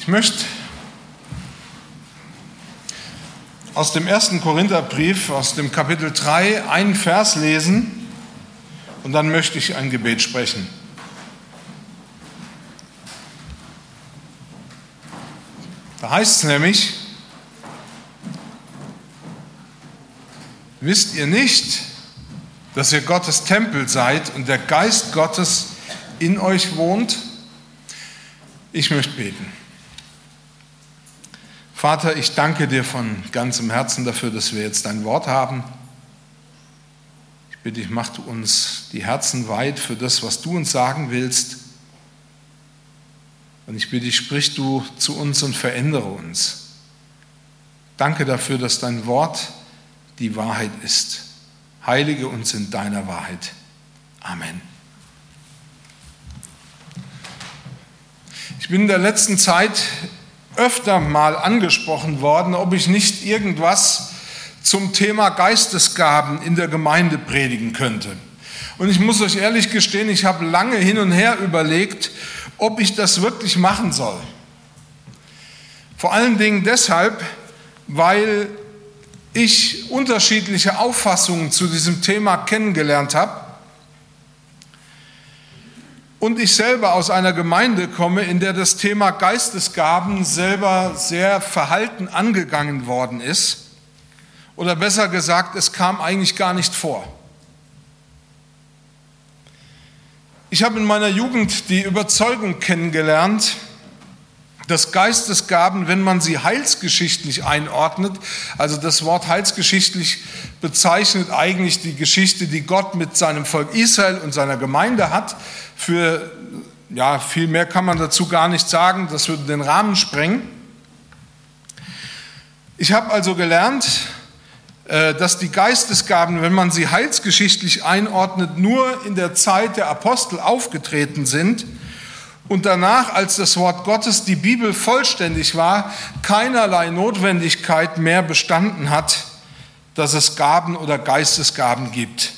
Ich möchte aus dem ersten Korintherbrief, aus dem Kapitel 3, einen Vers lesen und dann möchte ich ein Gebet sprechen. Da heißt es nämlich, wisst ihr nicht, dass ihr Gottes Tempel seid und der Geist Gottes in euch wohnt? Ich möchte beten. Vater, ich danke dir von ganzem Herzen dafür, dass wir jetzt dein Wort haben. Ich bitte dich, mach du uns die Herzen weit für das, was du uns sagen willst. Und ich bitte dich, sprich du zu uns und verändere uns. Danke dafür, dass dein Wort die Wahrheit ist. Heilige uns in deiner Wahrheit. Amen. Ich bin in der letzten Zeit öfter mal angesprochen worden, ob ich nicht irgendwas zum Thema Geistesgaben in der Gemeinde predigen könnte. Und ich muss euch ehrlich gestehen, ich habe lange hin und her überlegt, ob ich das wirklich machen soll. Vor allen Dingen deshalb, weil ich unterschiedliche Auffassungen zu diesem Thema kennengelernt habe und ich selber aus einer Gemeinde komme, in der das Thema Geistesgaben selber sehr verhalten angegangen worden ist. Oder besser gesagt, es kam eigentlich gar nicht vor. Ich habe in meiner Jugend die Überzeugung kennengelernt, dass Geistesgaben, wenn man sie heilsgeschichtlich einordnet, also das Wort heilsgeschichtlich bezeichnet eigentlich die Geschichte, die Gott mit seinem Volk Israel und seiner Gemeinde hat. Für ja, viel mehr kann man dazu gar nicht sagen, das würde den Rahmen sprengen. Ich habe also gelernt, äh, dass die Geistesgaben, wenn man sie heilsgeschichtlich einordnet, nur in der Zeit der Apostel aufgetreten sind und danach, als das Wort Gottes, die Bibel vollständig war, keinerlei Notwendigkeit mehr bestanden hat, dass es Gaben oder Geistesgaben gibt.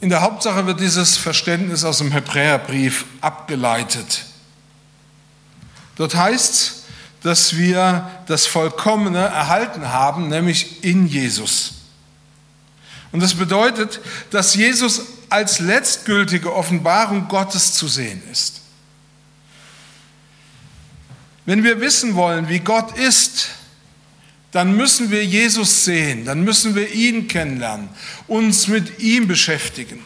In der Hauptsache wird dieses Verständnis aus dem Hebräerbrief abgeleitet. Dort heißt es, dass wir das Vollkommene erhalten haben, nämlich in Jesus. Und das bedeutet, dass Jesus als letztgültige Offenbarung Gottes zu sehen ist. Wenn wir wissen wollen, wie Gott ist, dann müssen wir Jesus sehen, dann müssen wir ihn kennenlernen, uns mit ihm beschäftigen.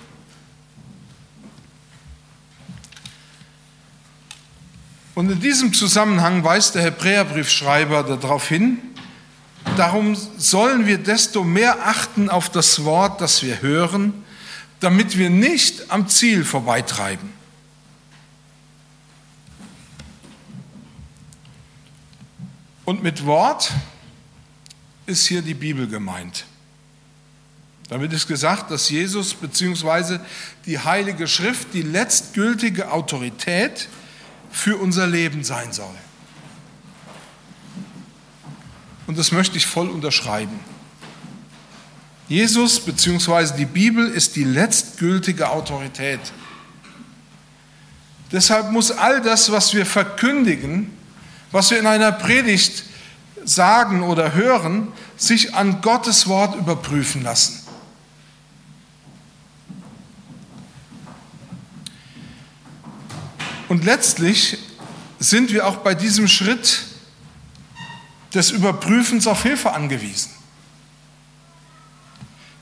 Und in diesem Zusammenhang weist der Hebräerbriefschreiber darauf hin, darum sollen wir desto mehr achten auf das Wort, das wir hören, damit wir nicht am Ziel vorbeitreiben. Und mit Wort ist hier die Bibel gemeint. Damit ist gesagt, dass Jesus bzw. die Heilige Schrift die letztgültige Autorität für unser Leben sein soll. Und das möchte ich voll unterschreiben. Jesus bzw. die Bibel ist die letztgültige Autorität. Deshalb muss all das, was wir verkündigen, was wir in einer Predigt sagen oder hören, sich an Gottes Wort überprüfen lassen. Und letztlich sind wir auch bei diesem Schritt des Überprüfens auf Hilfe angewiesen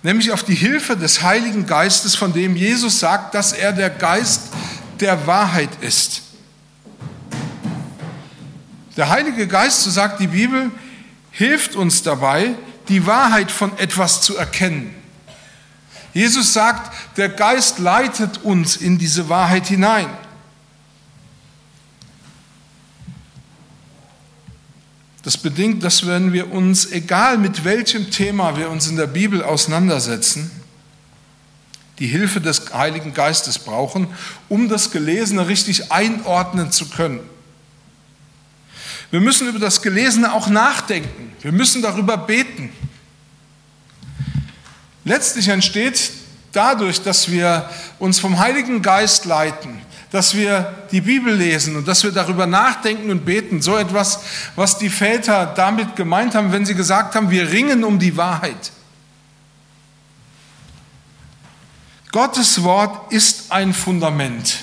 nämlich auf die Hilfe des Heiligen Geistes, von dem Jesus sagt, dass er der Geist der Wahrheit ist. Der Heilige Geist, so sagt die Bibel, hilft uns dabei, die Wahrheit von etwas zu erkennen. Jesus sagt, der Geist leitet uns in diese Wahrheit hinein. Das bedingt, dass wenn wir uns, egal mit welchem Thema wir uns in der Bibel auseinandersetzen, die Hilfe des Heiligen Geistes brauchen, um das Gelesene richtig einordnen zu können. Wir müssen über das Gelesene auch nachdenken. Wir müssen darüber beten. Letztlich entsteht dadurch, dass wir uns vom Heiligen Geist leiten, dass wir die Bibel lesen und dass wir darüber nachdenken und beten. So etwas, was die Väter damit gemeint haben, wenn sie gesagt haben, wir ringen um die Wahrheit. Gottes Wort ist ein Fundament.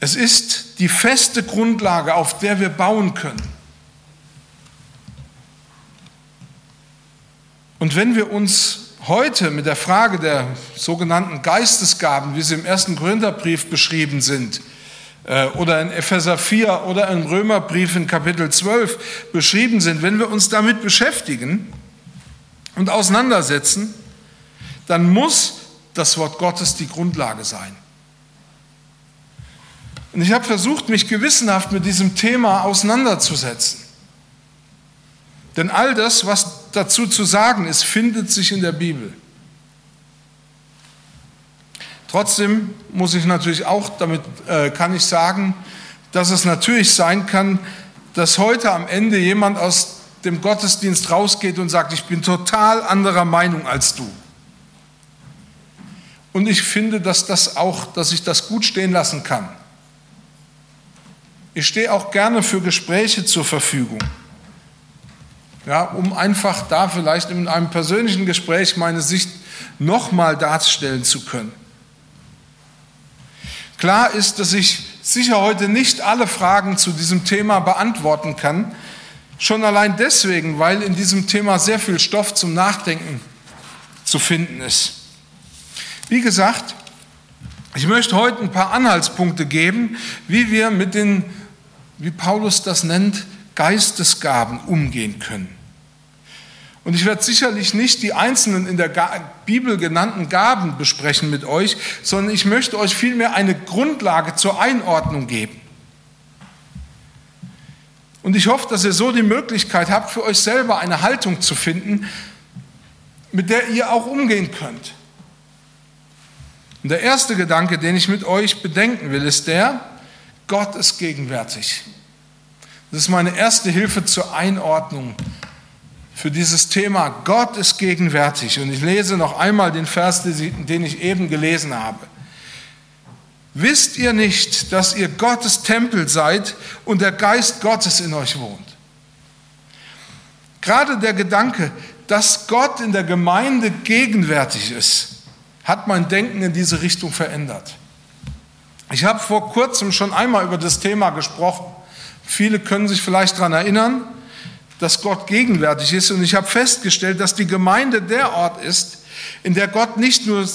Es ist die feste Grundlage, auf der wir bauen können. Und wenn wir uns heute mit der Frage der sogenannten Geistesgaben, wie sie im ersten Korintherbrief beschrieben sind, äh, oder in Epheser 4 oder im Römerbrief in Kapitel 12 beschrieben sind, wenn wir uns damit beschäftigen und auseinandersetzen, dann muss das Wort Gottes die Grundlage sein. Und ich habe versucht, mich gewissenhaft mit diesem Thema auseinanderzusetzen. Denn all das, was dazu zu sagen ist, findet sich in der Bibel. Trotzdem muss ich natürlich auch, damit äh, kann ich sagen, dass es natürlich sein kann, dass heute am Ende jemand aus dem Gottesdienst rausgeht und sagt, ich bin total anderer Meinung als du. Und ich finde, dass, das auch, dass ich das gut stehen lassen kann. Ich stehe auch gerne für Gespräche zur Verfügung ja, um einfach da vielleicht in einem persönlichen Gespräch meine Sicht nochmal darstellen zu können. Klar ist, dass ich sicher heute nicht alle Fragen zu diesem Thema beantworten kann, schon allein deswegen, weil in diesem Thema sehr viel Stoff zum Nachdenken zu finden ist. Wie gesagt, ich möchte heute ein paar Anhaltspunkte geben, wie wir mit den, wie Paulus das nennt, Geistesgaben umgehen können. Und ich werde sicherlich nicht die einzelnen in der Bibel genannten Gaben besprechen mit euch, sondern ich möchte euch vielmehr eine Grundlage zur Einordnung geben. Und ich hoffe, dass ihr so die Möglichkeit habt, für euch selber eine Haltung zu finden, mit der ihr auch umgehen könnt. Und der erste Gedanke, den ich mit euch bedenken will, ist der, Gott ist gegenwärtig. Das ist meine erste Hilfe zur Einordnung für dieses Thema Gott ist gegenwärtig. Und ich lese noch einmal den Vers, den ich eben gelesen habe. Wisst ihr nicht, dass ihr Gottes Tempel seid und der Geist Gottes in euch wohnt? Gerade der Gedanke, dass Gott in der Gemeinde gegenwärtig ist, hat mein Denken in diese Richtung verändert. Ich habe vor kurzem schon einmal über das Thema gesprochen. Viele können sich vielleicht daran erinnern dass Gott gegenwärtig ist. Und ich habe festgestellt, dass die Gemeinde der Ort ist, in der Gott nicht nur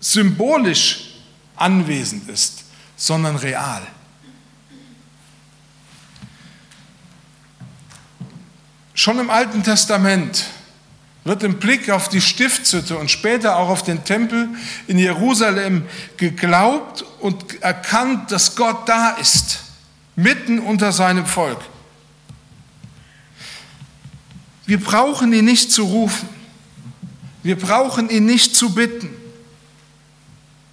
symbolisch anwesend ist, sondern real. Schon im Alten Testament wird im Blick auf die Stiftshütte und später auch auf den Tempel in Jerusalem geglaubt und erkannt, dass Gott da ist, mitten unter seinem Volk. Wir brauchen ihn nicht zu rufen. Wir brauchen ihn nicht zu bitten.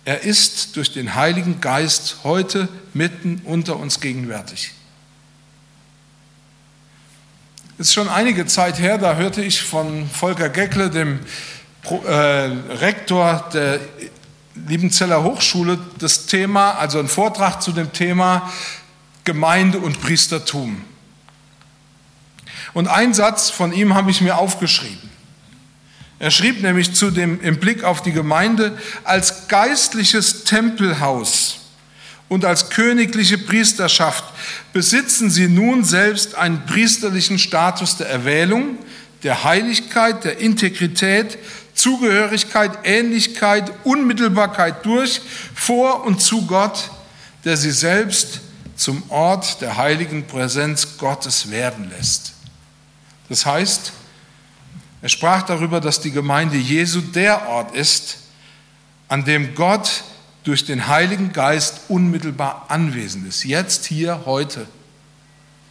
Er ist durch den Heiligen Geist heute mitten unter uns gegenwärtig. Es ist schon einige Zeit her, da hörte ich von Volker Geckle, dem äh, Rektor der Liebenzeller Hochschule, das Thema, also ein Vortrag zu dem Thema Gemeinde und Priestertum. Und ein Satz von ihm habe ich mir aufgeschrieben. Er schrieb nämlich zu dem im Blick auf die Gemeinde als geistliches Tempelhaus und als königliche Priesterschaft besitzen sie nun selbst einen priesterlichen Status der Erwählung, der Heiligkeit, der Integrität, Zugehörigkeit, Ähnlichkeit, Unmittelbarkeit durch, vor und zu Gott, der sie selbst zum Ort der heiligen Präsenz Gottes werden lässt. Das heißt, er sprach darüber, dass die Gemeinde Jesu der Ort ist, an dem Gott durch den Heiligen Geist unmittelbar anwesend ist. Jetzt, hier, heute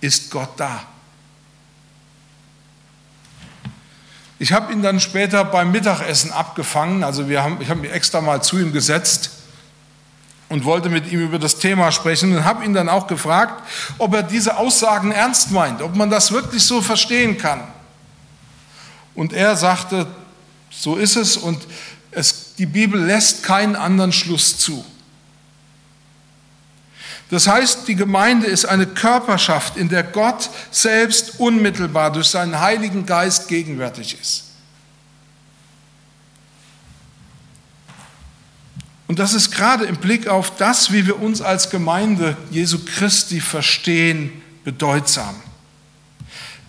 ist Gott da. Ich habe ihn dann später beim Mittagessen abgefangen, also wir haben, ich habe mich extra mal zu ihm gesetzt und wollte mit ihm über das Thema sprechen und habe ihn dann auch gefragt, ob er diese Aussagen ernst meint, ob man das wirklich so verstehen kann. Und er sagte, so ist es und es, die Bibel lässt keinen anderen Schluss zu. Das heißt, die Gemeinde ist eine Körperschaft, in der Gott selbst unmittelbar durch seinen Heiligen Geist gegenwärtig ist. Und das ist gerade im Blick auf das, wie wir uns als Gemeinde Jesu Christi verstehen, bedeutsam.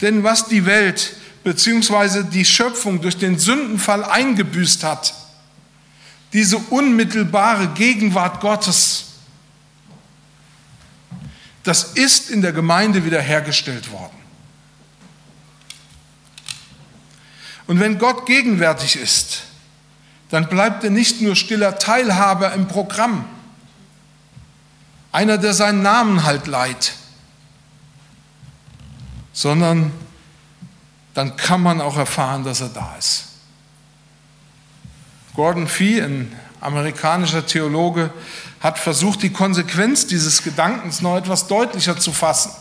Denn was die Welt bzw. die Schöpfung durch den Sündenfall eingebüßt hat, diese unmittelbare Gegenwart Gottes, das ist in der Gemeinde wiederhergestellt worden. Und wenn Gott gegenwärtig ist, dann bleibt er nicht nur stiller Teilhaber im Programm, einer, der seinen Namen halt leiht, sondern dann kann man auch erfahren, dass er da ist. Gordon Fee, ein amerikanischer Theologe, hat versucht, die Konsequenz dieses Gedankens noch etwas deutlicher zu fassen.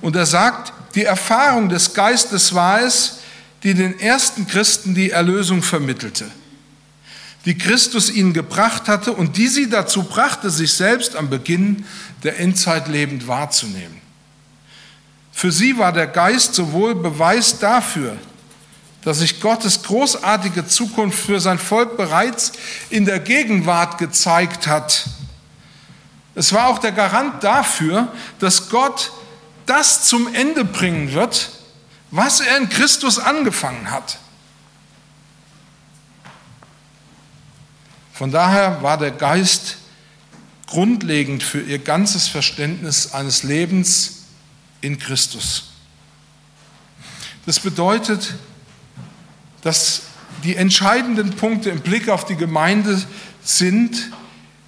Und er sagt, die Erfahrung des Geistes war es, die den ersten Christen die Erlösung vermittelte, die Christus ihnen gebracht hatte und die sie dazu brachte, sich selbst am Beginn der Endzeit lebend wahrzunehmen. Für sie war der Geist sowohl Beweis dafür, dass sich Gottes großartige Zukunft für sein Volk bereits in der Gegenwart gezeigt hat. Es war auch der Garant dafür, dass Gott das zum Ende bringen wird, was er in Christus angefangen hat. Von daher war der Geist grundlegend für ihr ganzes Verständnis eines Lebens in Christus. Das bedeutet, dass die entscheidenden Punkte im Blick auf die Gemeinde sind,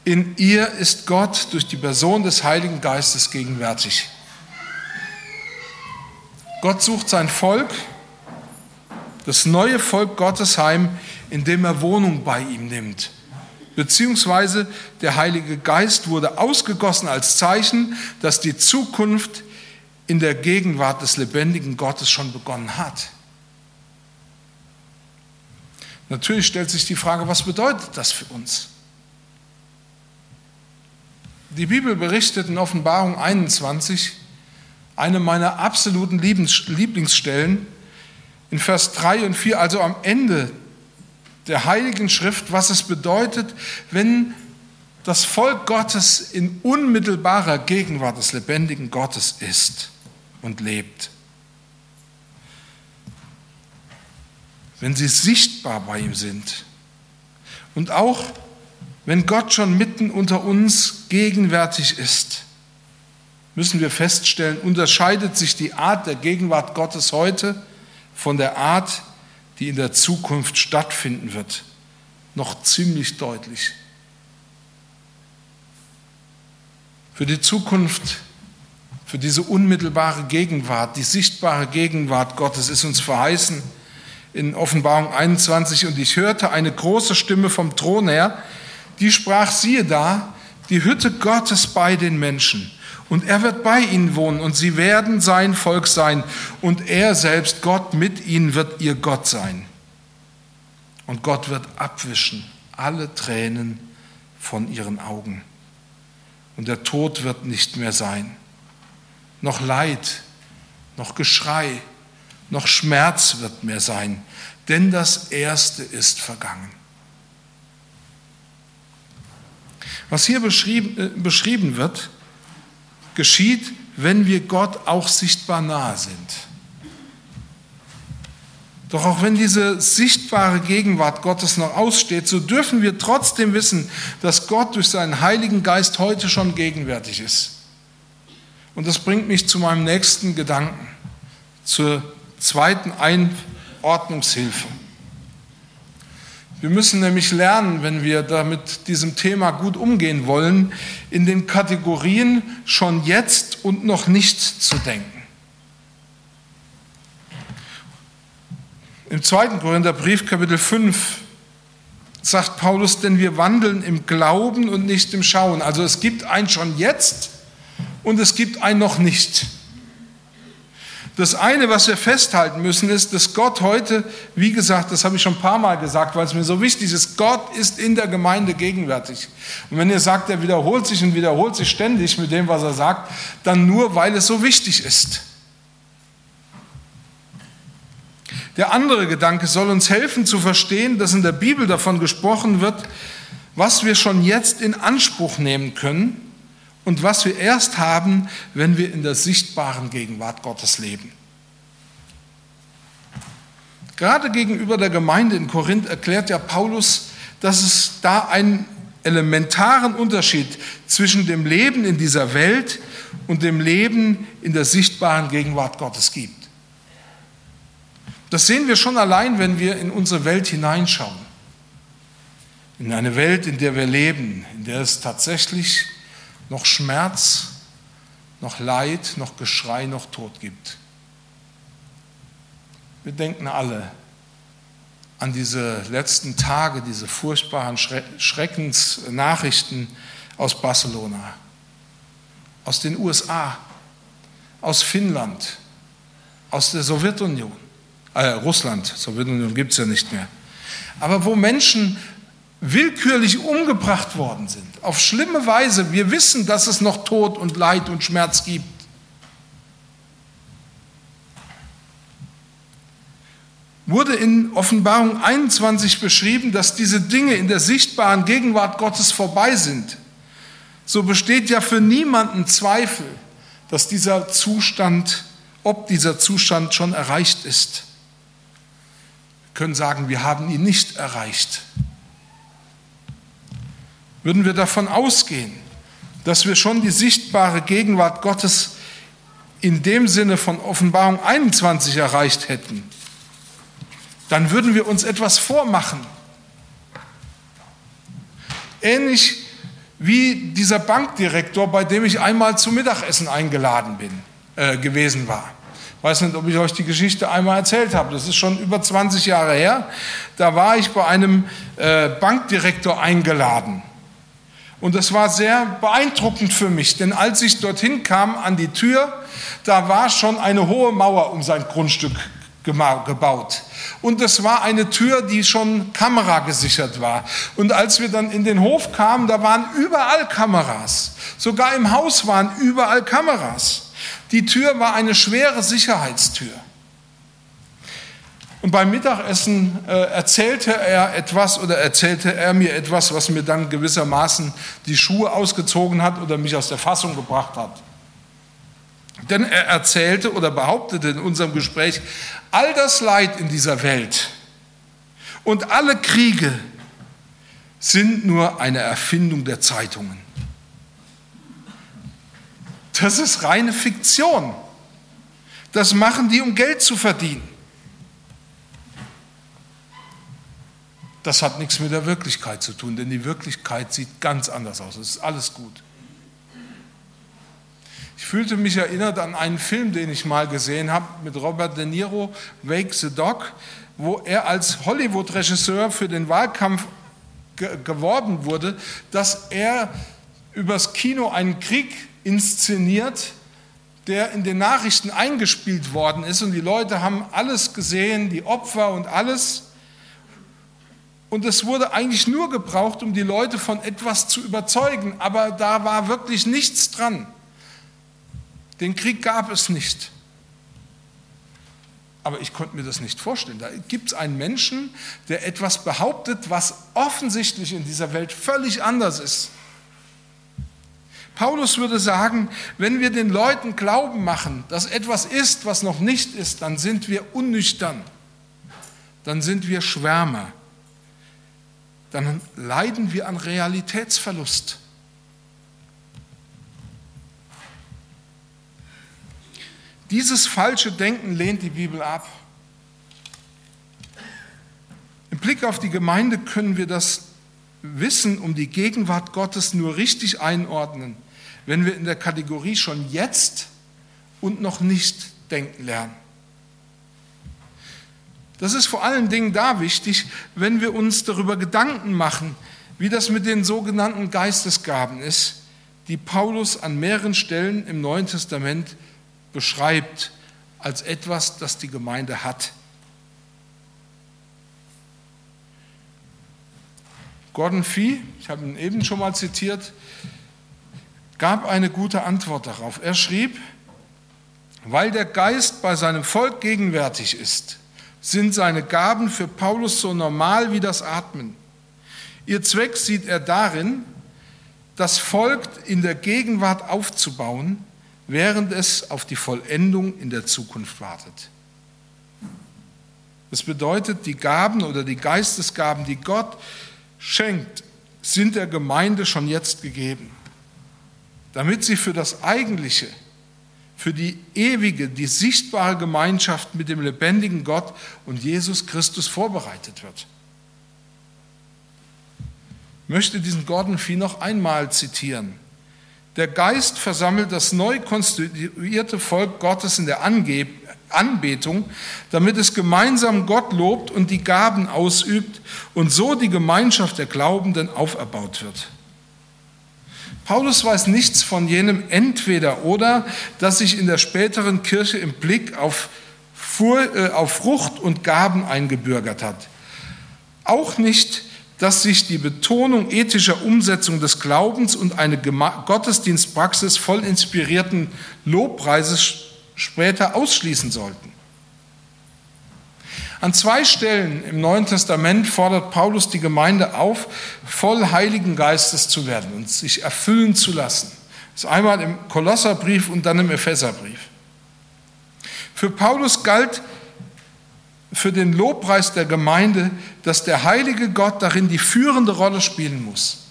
in ihr ist Gott durch die Person des Heiligen Geistes gegenwärtig. Gott sucht sein Volk, das neue Volk Gottes heim, indem er Wohnung bei ihm nimmt. Beziehungsweise der Heilige Geist wurde ausgegossen als Zeichen, dass die Zukunft in der Gegenwart des lebendigen Gottes schon begonnen hat. Natürlich stellt sich die Frage, was bedeutet das für uns? Die Bibel berichtet in Offenbarung 21, eine meiner absoluten Lieblingsstellen, in Vers 3 und 4, also am Ende der Heiligen Schrift, was es bedeutet, wenn das Volk Gottes in unmittelbarer Gegenwart des lebendigen Gottes ist und lebt. wenn sie sichtbar bei ihm sind. Und auch wenn Gott schon mitten unter uns gegenwärtig ist, müssen wir feststellen, unterscheidet sich die Art der Gegenwart Gottes heute von der Art, die in der Zukunft stattfinden wird, noch ziemlich deutlich. Für die Zukunft, für diese unmittelbare Gegenwart, die sichtbare Gegenwart Gottes ist uns verheißen, in Offenbarung 21, und ich hörte eine große Stimme vom Thron her, die sprach, siehe da, die Hütte Gottes bei den Menschen. Und er wird bei ihnen wohnen und sie werden sein Volk sein und er selbst, Gott mit ihnen, wird ihr Gott sein. Und Gott wird abwischen alle Tränen von ihren Augen. Und der Tod wird nicht mehr sein. Noch Leid, noch Geschrei, noch Schmerz wird mehr sein, denn das Erste ist vergangen. Was hier beschrieben, äh, beschrieben wird, geschieht, wenn wir Gott auch sichtbar nahe sind. Doch auch wenn diese sichtbare Gegenwart Gottes noch aussteht, so dürfen wir trotzdem wissen, dass Gott durch seinen Heiligen Geist heute schon gegenwärtig ist. Und das bringt mich zu meinem nächsten Gedanken, zur zweiten Einordnungshilfe. Wir müssen nämlich lernen, wenn wir da mit diesem Thema gut umgehen wollen, in den Kategorien schon jetzt und noch nicht zu denken. Im zweiten Korintherbrief, Kapitel 5, sagt Paulus, denn wir wandeln im Glauben und nicht im Schauen. Also es gibt ein schon jetzt und es gibt ein noch nicht. Das eine, was wir festhalten müssen, ist, dass Gott heute, wie gesagt, das habe ich schon ein paar Mal gesagt, weil es mir so wichtig ist, Gott ist in der Gemeinde gegenwärtig. Und wenn ihr sagt, er wiederholt sich und wiederholt sich ständig mit dem, was er sagt, dann nur, weil es so wichtig ist. Der andere Gedanke soll uns helfen zu verstehen, dass in der Bibel davon gesprochen wird, was wir schon jetzt in Anspruch nehmen können und was wir erst haben, wenn wir in der sichtbaren Gegenwart Gottes leben. Gerade gegenüber der Gemeinde in Korinth erklärt ja Paulus, dass es da einen elementaren Unterschied zwischen dem Leben in dieser Welt und dem Leben in der sichtbaren Gegenwart Gottes gibt. Das sehen wir schon allein, wenn wir in unsere Welt hineinschauen. In eine Welt, in der wir leben, in der es tatsächlich noch Schmerz, noch Leid, noch Geschrei, noch Tod gibt. Wir denken alle an diese letzten Tage, diese furchtbaren Schreckensnachrichten aus Barcelona, aus den USA, aus Finnland, aus der Sowjetunion, äh, Russland, Sowjetunion gibt es ja nicht mehr, aber wo Menschen willkürlich umgebracht worden sind, auf schlimme Weise. Wir wissen, dass es noch Tod und Leid und Schmerz gibt. Wurde in Offenbarung 21 beschrieben, dass diese Dinge in der sichtbaren Gegenwart Gottes vorbei sind, so besteht ja für niemanden Zweifel, dass dieser Zustand, ob dieser Zustand schon erreicht ist. Wir können sagen, wir haben ihn nicht erreicht würden wir davon ausgehen, dass wir schon die sichtbare Gegenwart Gottes in dem Sinne von Offenbarung 21 erreicht hätten, dann würden wir uns etwas vormachen. Ähnlich wie dieser Bankdirektor, bei dem ich einmal zum Mittagessen eingeladen bin, äh, gewesen war. Ich weiß nicht, ob ich euch die Geschichte einmal erzählt habe. Das ist schon über 20 Jahre her. Da war ich bei einem äh, Bankdirektor eingeladen. Und das war sehr beeindruckend für mich, denn als ich dorthin kam an die Tür, da war schon eine hohe Mauer um sein Grundstück gebaut. Und es war eine Tür, die schon kameragesichert war. Und als wir dann in den Hof kamen, da waren überall Kameras. Sogar im Haus waren überall Kameras. Die Tür war eine schwere Sicherheitstür. Und beim Mittagessen äh, erzählte er etwas oder erzählte er mir etwas, was mir dann gewissermaßen die Schuhe ausgezogen hat oder mich aus der Fassung gebracht hat. Denn er erzählte oder behauptete in unserem Gespräch, all das Leid in dieser Welt und alle Kriege sind nur eine Erfindung der Zeitungen. Das ist reine Fiktion. Das machen die, um Geld zu verdienen. Das hat nichts mit der Wirklichkeit zu tun, denn die Wirklichkeit sieht ganz anders aus. Es ist alles gut. Ich fühlte mich erinnert an einen Film, den ich mal gesehen habe mit Robert De Niro, Wake the Dog, wo er als Hollywood-Regisseur für den Wahlkampf ge geworben wurde, dass er übers Kino einen Krieg inszeniert, der in den Nachrichten eingespielt worden ist und die Leute haben alles gesehen, die Opfer und alles. Und es wurde eigentlich nur gebraucht, um die Leute von etwas zu überzeugen, aber da war wirklich nichts dran. Den Krieg gab es nicht. Aber ich konnte mir das nicht vorstellen. Da gibt es einen Menschen, der etwas behauptet, was offensichtlich in dieser Welt völlig anders ist. Paulus würde sagen, wenn wir den Leuten Glauben machen, dass etwas ist, was noch nicht ist, dann sind wir unnüchtern, dann sind wir Schwärmer dann leiden wir an Realitätsverlust. Dieses falsche Denken lehnt die Bibel ab. Im Blick auf die Gemeinde können wir das Wissen um die Gegenwart Gottes nur richtig einordnen, wenn wir in der Kategorie schon jetzt und noch nicht denken lernen. Das ist vor allen Dingen da wichtig, wenn wir uns darüber Gedanken machen, wie das mit den sogenannten Geistesgaben ist, die Paulus an mehreren Stellen im Neuen Testament beschreibt als etwas, das die Gemeinde hat. Gordon Fee, ich habe ihn eben schon mal zitiert, gab eine gute Antwort darauf. Er schrieb, weil der Geist bei seinem Volk gegenwärtig ist, sind seine Gaben für Paulus so normal wie das Atmen. Ihr Zweck sieht er darin, das Volk in der Gegenwart aufzubauen, während es auf die Vollendung in der Zukunft wartet. Das bedeutet, die Gaben oder die Geistesgaben, die Gott schenkt, sind der Gemeinde schon jetzt gegeben, damit sie für das Eigentliche, für die ewige, die sichtbare Gemeinschaft mit dem lebendigen Gott und Jesus Christus vorbereitet wird. Ich möchte diesen Gordon Fee noch einmal zitieren. Der Geist versammelt das neu konstituierte Volk Gottes in der Anbetung, damit es gemeinsam Gott lobt und die Gaben ausübt und so die Gemeinschaft der Glaubenden auferbaut wird. Paulus weiß nichts von jenem Entweder oder, das sich in der späteren Kirche im Blick auf, äh, auf Frucht und Gaben eingebürgert hat. Auch nicht dass sich die Betonung ethischer Umsetzung des Glaubens und eine Gottesdienstpraxis voll inspirierten Lobpreises später ausschließen sollten. An zwei Stellen im Neuen Testament fordert Paulus die Gemeinde auf, voll Heiligen Geistes zu werden und sich erfüllen zu lassen. Das ist einmal im Kolosserbrief und dann im Epheserbrief. Für Paulus galt für den Lobpreis der Gemeinde, dass der heilige Gott darin die führende Rolle spielen muss.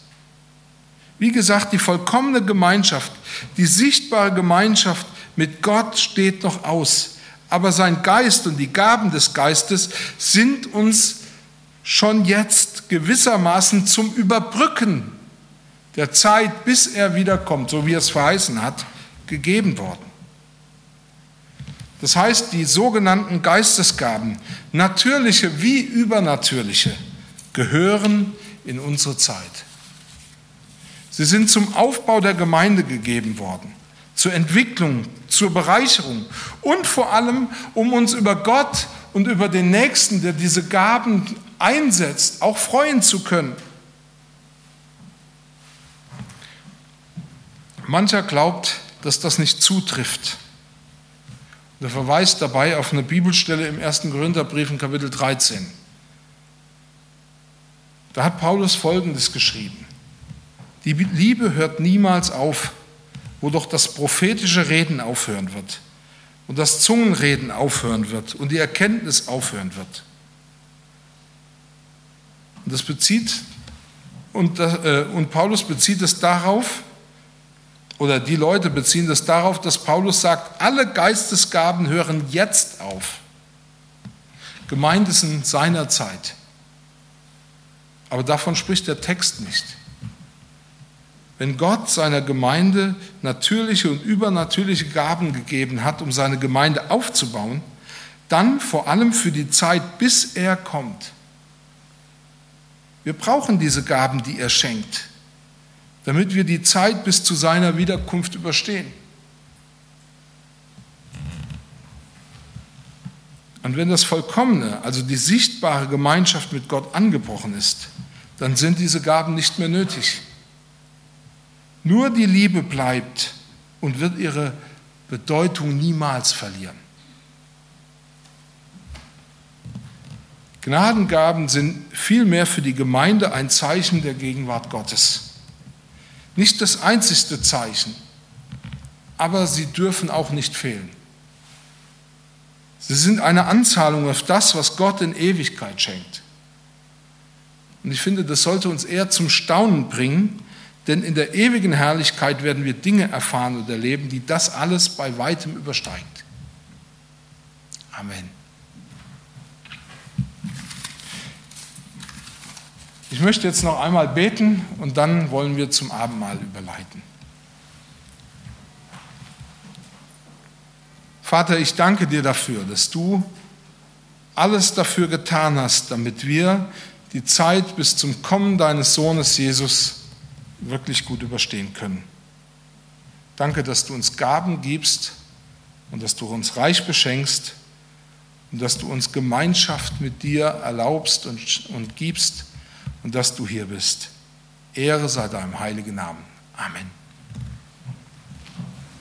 Wie gesagt, die vollkommene Gemeinschaft, die sichtbare Gemeinschaft mit Gott steht noch aus. Aber sein Geist und die Gaben des Geistes sind uns schon jetzt gewissermaßen zum Überbrücken der Zeit, bis er wiederkommt, so wie er es verheißen hat, gegeben worden. Das heißt, die sogenannten Geistesgaben, natürliche wie übernatürliche, gehören in unsere Zeit. Sie sind zum Aufbau der Gemeinde gegeben worden, zur Entwicklung, zur Bereicherung und vor allem, um uns über Gott und über den Nächsten, der diese Gaben einsetzt, auch freuen zu können. Mancher glaubt, dass das nicht zutrifft. Er verweist dabei auf eine Bibelstelle im 1. Korintherbrief in Kapitel 13. Da hat Paulus Folgendes geschrieben. Die Liebe hört niemals auf, wo doch das prophetische Reden aufhören wird und das Zungenreden aufhören wird und die Erkenntnis aufhören wird. Und das bezieht, und, äh, und Paulus bezieht es darauf, oder die Leute beziehen das darauf, dass Paulus sagt, alle Geistesgaben hören jetzt auf. Gemeint ist in seiner Zeit. Aber davon spricht der Text nicht. Wenn Gott seiner Gemeinde natürliche und übernatürliche Gaben gegeben hat, um seine Gemeinde aufzubauen, dann vor allem für die Zeit, bis er kommt. Wir brauchen diese Gaben, die er schenkt damit wir die Zeit bis zu seiner Wiederkunft überstehen. Und wenn das Vollkommene, also die sichtbare Gemeinschaft mit Gott angebrochen ist, dann sind diese Gaben nicht mehr nötig. Nur die Liebe bleibt und wird ihre Bedeutung niemals verlieren. Gnadengaben sind vielmehr für die Gemeinde ein Zeichen der Gegenwart Gottes. Nicht das einzigste Zeichen, aber sie dürfen auch nicht fehlen. Sie sind eine Anzahlung auf das, was Gott in Ewigkeit schenkt. Und ich finde, das sollte uns eher zum Staunen bringen, denn in der ewigen Herrlichkeit werden wir Dinge erfahren und erleben, die das alles bei weitem übersteigt. Amen. Ich möchte jetzt noch einmal beten und dann wollen wir zum Abendmahl überleiten. Vater, ich danke dir dafür, dass du alles dafür getan hast, damit wir die Zeit bis zum Kommen deines Sohnes Jesus wirklich gut überstehen können. Danke, dass du uns Gaben gibst, und dass du uns reich beschenkst und dass du uns Gemeinschaft mit dir erlaubst und, und gibst und dass du hier bist. Ehre sei deinem heiligen Namen. Amen.